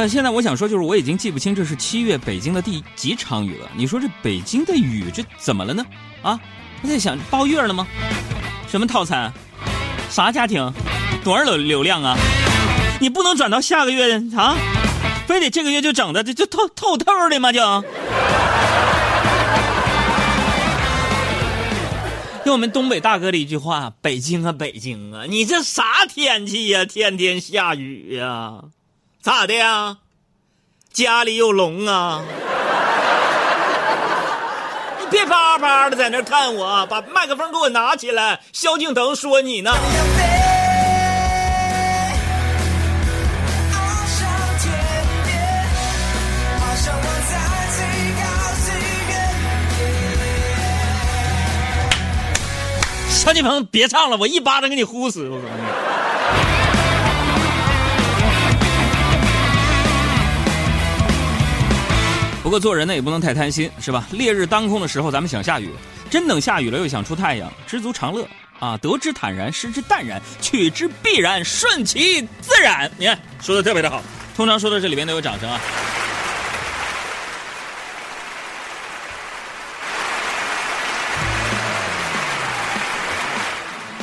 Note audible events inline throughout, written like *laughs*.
那现在我想说，就是我已经记不清这是七月北京的第几场雨了。你说这北京的雨这怎么了呢？啊，我在想包月了吗？什么套餐？啥家庭？多少流流量啊？你不能转到下个月啊？非得这个月就整的这就透透透的吗？就。用我们东北大哥的一句话：“北京啊，北京啊，你这啥天气呀？天天下雨呀，咋的呀？家里有龙啊？你别叭叭的在那看我，把麦克风给我拿起来。萧敬腾说你呢。”萧敬腾，别唱了，我一巴掌给你呼死！我告诉你。不过做人呢也不能太贪心，是吧？烈日当空的时候，咱们想下雨，真等下雨了又想出太阳，知足常乐啊！得之坦然，失之淡然，取之必然，顺其自然。你看，说的特别的好。通常说到这里边都有掌声啊。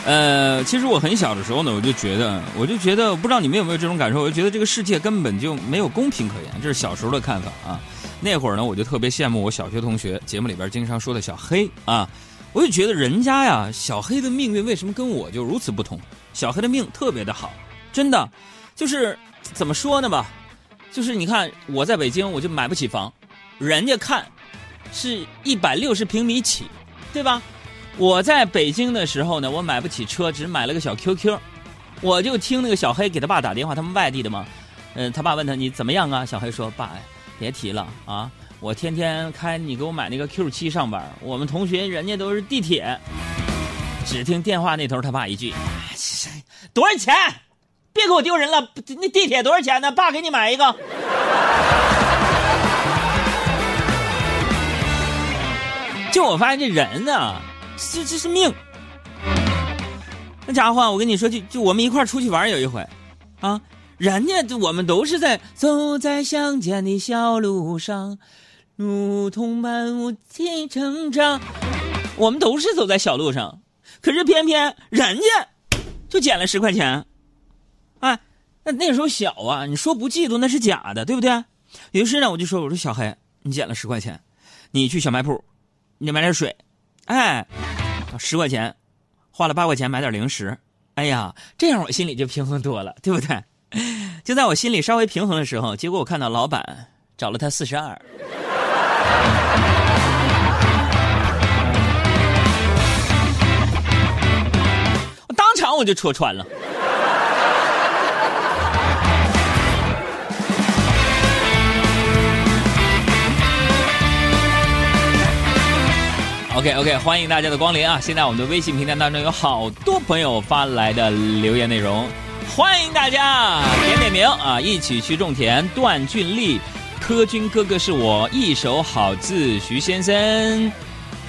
呃，其实我很小的时候呢，我就觉得，我就觉得，不知道你们有没有这种感受？我就觉得这个世界根本就没有公平可言，这是小时候的看法啊。那会儿呢，我就特别羡慕我小学同学，节目里边经常说的小黑啊，我就觉得人家呀，小黑的命运为什么跟我就如此不同？小黑的命特别的好，真的，就是怎么说呢吧，就是你看我在北京，我就买不起房，人家看是一百六十平米起，对吧？我在北京的时候呢，我买不起车，只买了个小 QQ，我就听那个小黑给他爸打电话，他们外地的嘛，嗯，他爸问他你怎么样啊？小黑说爸，别提了啊，我天天开你给我买那个 Q 七上班，我们同学人家都是地铁。只听电话那头他爸一句，多少钱？别给我丢人了，那地铁多少钱呢？爸给你买一个。就我发现这人呢。这这是命，那家伙，我跟你说，就就我们一块出去玩有一回，啊，人家我们都是在走在乡间的小路上，如同漫无际成长，我们都是走在小路上，可是偏偏人家就捡了十块钱，哎，那那时候小啊，你说不嫉妒那是假的，对不对？于是呢，我就说，我说小黑，你捡了十块钱，你去小卖铺，你买点水，哎。十块钱，花了八块钱买点零食，哎呀，这样我心里就平衡多了，对不对？*laughs* 就在我心里稍微平衡的时候，结果我看到老板找了他四十二，我当场我就戳穿了。OK OK，欢迎大家的光临啊！现在我们的微信平台当中有好多朋友发来的留言内容，欢迎大家点点名啊！一起去种田，段俊丽，柯军哥哥是我一手好字，徐先生，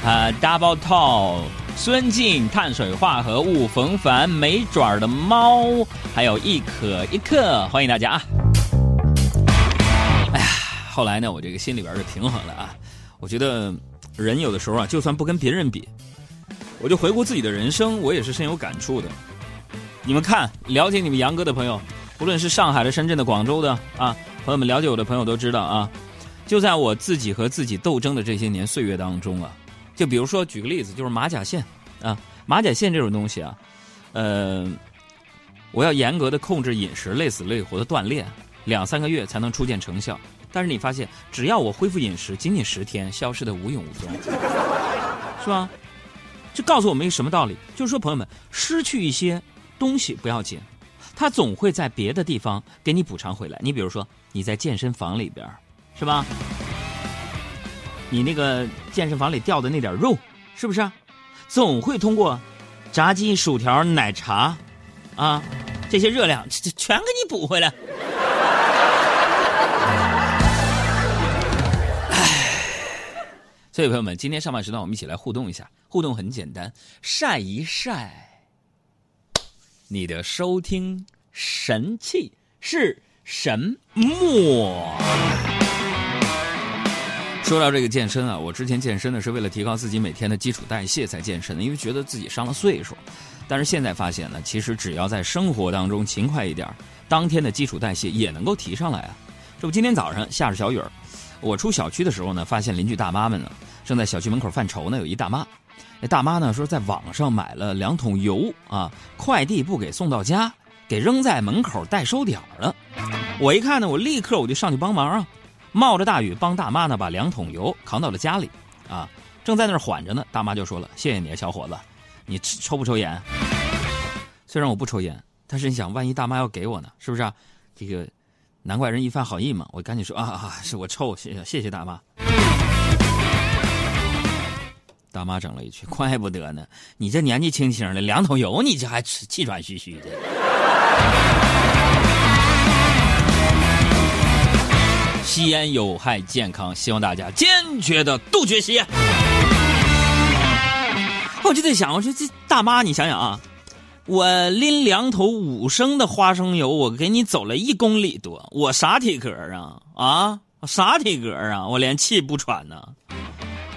啊，Double Tall，孙静，碳水化合物，冯凡，没爪的猫，还有一可一克，欢迎大家啊！哎呀，后来呢，我这个心里边就平衡了啊，我觉得。人有的时候啊，就算不跟别人比，我就回顾自己的人生，我也是深有感触的。你们看，了解你们杨哥的朋友，不论是上海的、深圳的、广州的啊，朋友们了解我的朋友都知道啊。就在我自己和自己斗争的这些年岁月当中啊，就比如说举个例子，就是马甲线啊，马甲线这种东西啊，呃，我要严格的控制饮食，累死累活的锻炼，两三个月才能初见成效。但是你发现，只要我恢复饮食，仅仅十天，消失的无影无踪，*laughs* 是吧？这告诉我们一个什么道理？就是说，朋友们，失去一些东西不要紧，它总会在别的地方给你补偿回来。你比如说，你在健身房里边，是吧？你那个健身房里掉的那点肉，是不是？总会通过炸鸡、薯条、奶茶，啊，这些热量全给你补回来。所以，朋友们，今天上半时段我们一起来互动一下。互动很简单，晒一晒你的收听神器，是什么？说到这个健身啊，我之前健身呢是为了提高自己每天的基础代谢才健身的，因为觉得自己上了岁数。但是现在发现呢，其实只要在生活当中勤快一点，当天的基础代谢也能够提上来啊。这不，今天早上下着小雨，我出小区的时候呢，发现邻居大妈们呢正在小区门口犯愁呢。有一大妈，那大妈呢说在网上买了两桶油啊，快递不给送到家，给扔在门口代收点了。我一看呢，我立刻我就上去帮忙啊。冒着大雨帮大妈呢把两桶油扛到了家里，啊，正在那儿缓着呢，大妈就说了：“谢谢你啊，小伙子，你抽不抽烟？”虽然我不抽烟，但是你想，万一大妈要给我呢，是不是啊？这个难怪人一番好意嘛，我赶紧说啊啊，是我臭，谢谢谢谢大妈。大妈整了一句：“怪不得呢，你这年纪轻轻的，两桶油你这还气喘吁吁的。”吸烟有害健康，希望大家坚决的杜绝吸烟。我就在想，我说这大妈，你想想啊，我拎两桶五升的花生油，我给你走了一公里多，我啥体格啊？啊，啥体格啊？我连气不喘呢。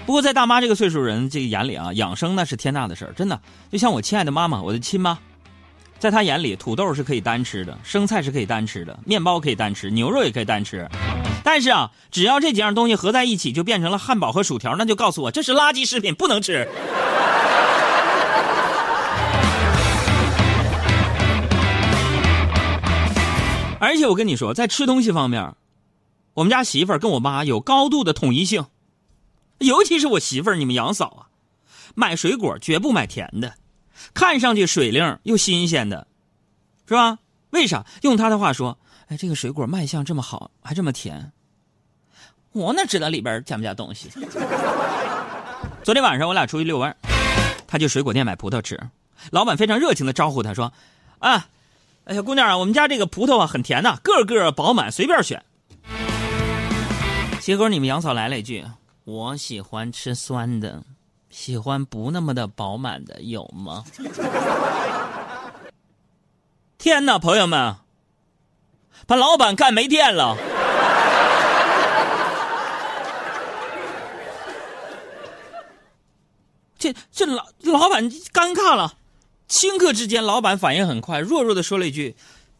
不过在大妈这个岁数人这个眼里啊，养生那是天大的事儿，真的。就像我亲爱的妈妈，我的亲妈，在她眼里，土豆是可以单吃的，生菜是可以单吃的，面包可以单吃，牛肉也可以单吃。但是啊，只要这几样东西合在一起，就变成了汉堡和薯条，那就告诉我这是垃圾食品，不能吃。而且我跟你说，在吃东西方面，我们家媳妇儿跟我妈有高度的统一性，尤其是我媳妇儿，你们杨嫂啊，买水果绝不买甜的，看上去水灵又新鲜的，是吧？为啥？用她的话说。哎，这个水果卖相这么好，还这么甜，我哪知道里边加没加东西？*laughs* 昨天晚上我俩出去遛弯，他去水果店买葡萄吃，老板非常热情的招呼他说：“啊，哎小姑娘啊，我们家这个葡萄啊很甜呐，个个饱满，随便选。”结果你们杨嫂来了一句：“我喜欢吃酸的，喜欢不那么的饱满的，有吗？” *laughs* 天哪，朋友们！把老板干没电了，*laughs* 这这老老板尴尬了。顷刻之间，老板反应很快，弱弱的说了一句：“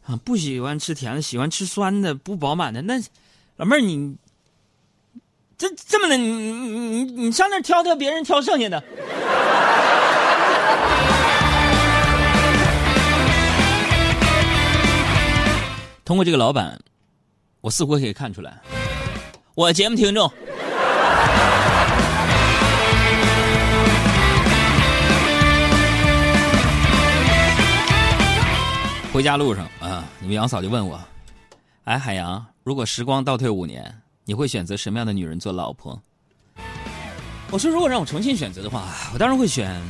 啊，不喜欢吃甜的，喜欢吃酸的，不饱满的。”那老妹儿，你这这么的，你你你你上那挑挑，别人挑剩下的。通过这个老板，我似乎可以看出来，我节目听众。回家路上啊，你们杨嫂就问我：“哎，海洋，如果时光倒退五年，你会选择什么样的女人做老婆？”我说：“如果让我重新选择的话，我当然会选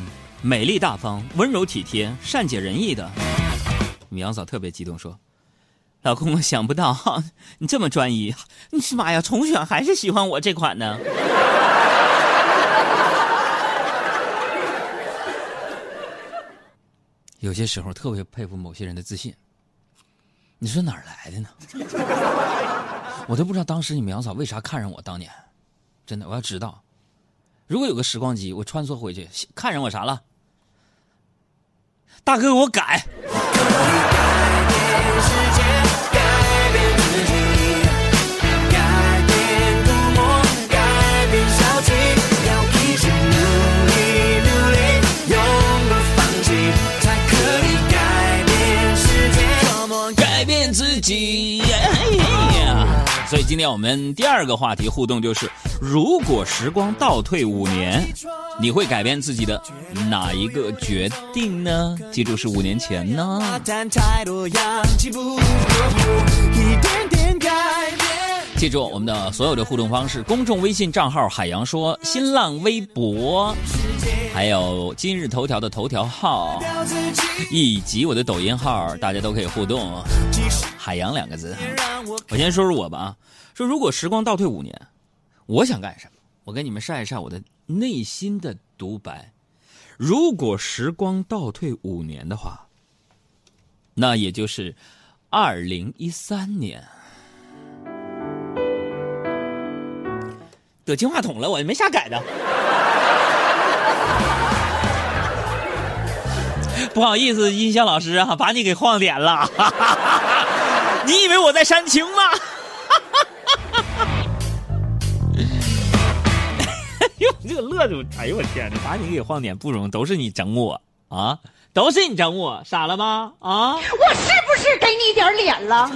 美丽大方、温柔体贴、善解人意的。”你们杨嫂特别激动说。老公，我想不到 *laughs* 你这么专一，你妈呀，重选还是喜欢我这款呢？有些时候特别佩服某些人的自信，你说哪儿来的呢？*laughs* 我都不知道当时你们杨嫂为啥看上我。当年，真的，我要知道，如果有个时光机，我穿梭回去，看上我啥了？大哥，我改。今天我们第二个话题互动就是：如果时光倒退五年，你会改变自己的哪一个决定呢？记住是五年前呢。记住我们的所有的互动方式：公众微信账号“海洋说”，新浪微博，还有今日头条的头条号，以及我的抖音号，大家都可以互动。海洋两个字，我先说说我吧啊。说如果时光倒退五年，我想干什么？我跟你们晒一晒我的内心的独白。如果时光倒退五年的话，那也就是二零一三年。得金话筒了，我也没啥改的。*laughs* 不好意思，音响老师啊，把你给晃点了。*laughs* 你以为我在煽情吗？这个乐住！哎呦我天哪，把你给晃点不容易，都是你整我啊，都是你整我，傻了吗？啊！我是不是给你点脸了？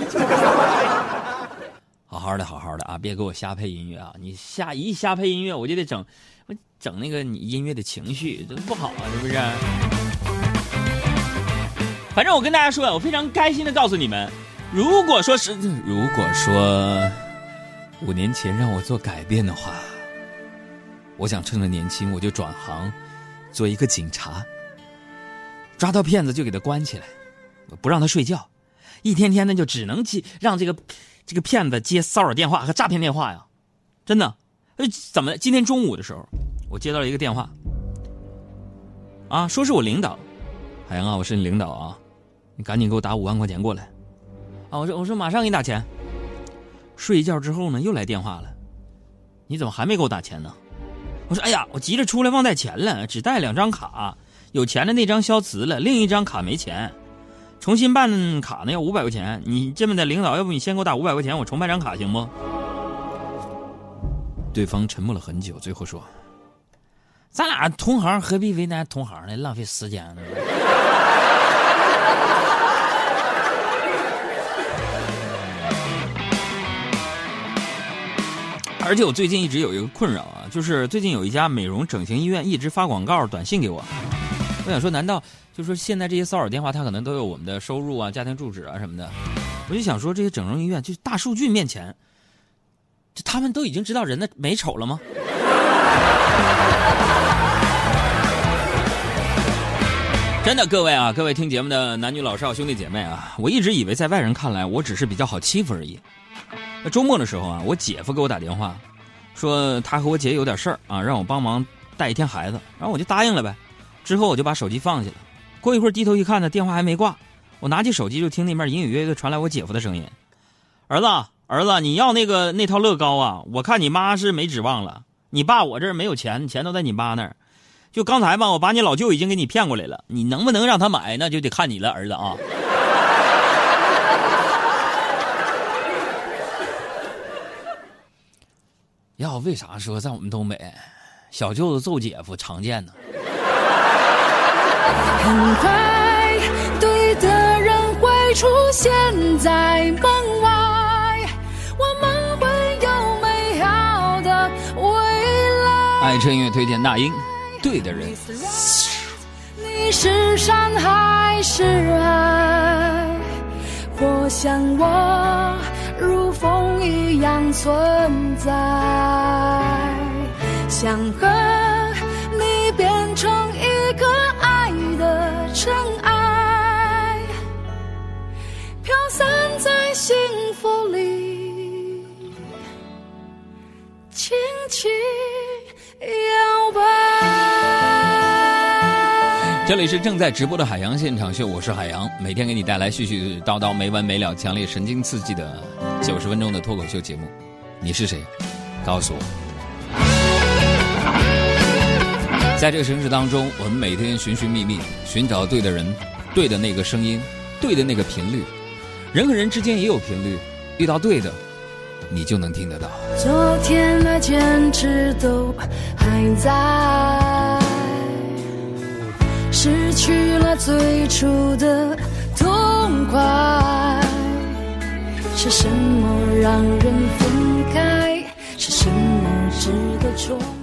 *laughs* 好好的，好好的啊，别给我瞎配音乐啊！你瞎一瞎配音乐，我就得整，我整那个你音乐的情绪，这不好啊，是不是？反正我跟大家说，我非常开心的告诉你们，如果说是，如果说五年前让我做改变的话，我想趁着年轻，我就转行做一个警察，抓到骗子就给他关起来，不让他睡觉，一天天的就只能接让这个这个骗子接骚扰电话和诈骗电话呀，真的，呃，怎么今天中午的时候，我接到了一个电话，啊，说是我领导，海洋啊，我是你领导啊。你赶紧给我打五万块钱过来，啊！我说我说马上给你打钱。睡一觉之后呢，又来电话了，你怎么还没给我打钱呢？我说哎呀，我急着出来忘带钱了，只带两张卡，有钱的那张消磁了，另一张卡没钱，重新办卡呢要五百块钱。你这么的领导，要不你先给我打五百块钱，我重办张卡行不？对方沉默了很久，最后说：“咱俩同行，何必为难同行呢？浪费时间呢。”而且我最近一直有一个困扰啊，就是最近有一家美容整形医院一直发广告、短信给我。我想说，难道就是说现在这些骚扰电话，他可能都有我们的收入啊、家庭住址啊什么的？我就想说，这些整容医院就大数据面前，就他们都已经知道人的美丑了吗？*laughs* 真的，各位啊，各位听节目的男女老少、兄弟姐妹啊，我一直以为在外人看来，我只是比较好欺负而已。那周末的时候啊，我姐夫给我打电话，说他和我姐有点事儿啊，让我帮忙带一天孩子，然后我就答应了呗。之后我就把手机放下了。过一会儿低头一看呢，电话还没挂。我拿起手机就听那边隐隐约约的传来我姐夫的声音：“儿子，儿子，你要那个那套乐高啊？我看你妈是没指望了。你爸我这儿没有钱，钱都在你妈那儿。就刚才吧，我把你老舅已经给你骗过来了，你能不能让他买，那就得看你了，儿子啊。”要为啥说在我们东北，小舅子揍姐夫常见呢？很快，对的人会出现在门外，我们会有美好的未来。爱车音乐推荐那英，对的人。你是山还是海？我想我。如风一样存在，想和你变成一个爱的尘埃，飘散在幸福里，轻轻这里是正在直播的海洋现场秀，我是海洋，每天给你带来絮絮叨叨、没完没了、强烈神经刺激的。九十分钟的脱口秀节目，你是谁？告诉我。在这个城市当中，我们每天寻寻觅觅，寻找对的人，对的那个声音，对的那个频率。人和人之间也有频率，遇到对的，你就能听得到。昨天的坚持都还在，失去了最初的痛快。是什么让人分开？是什么值得重？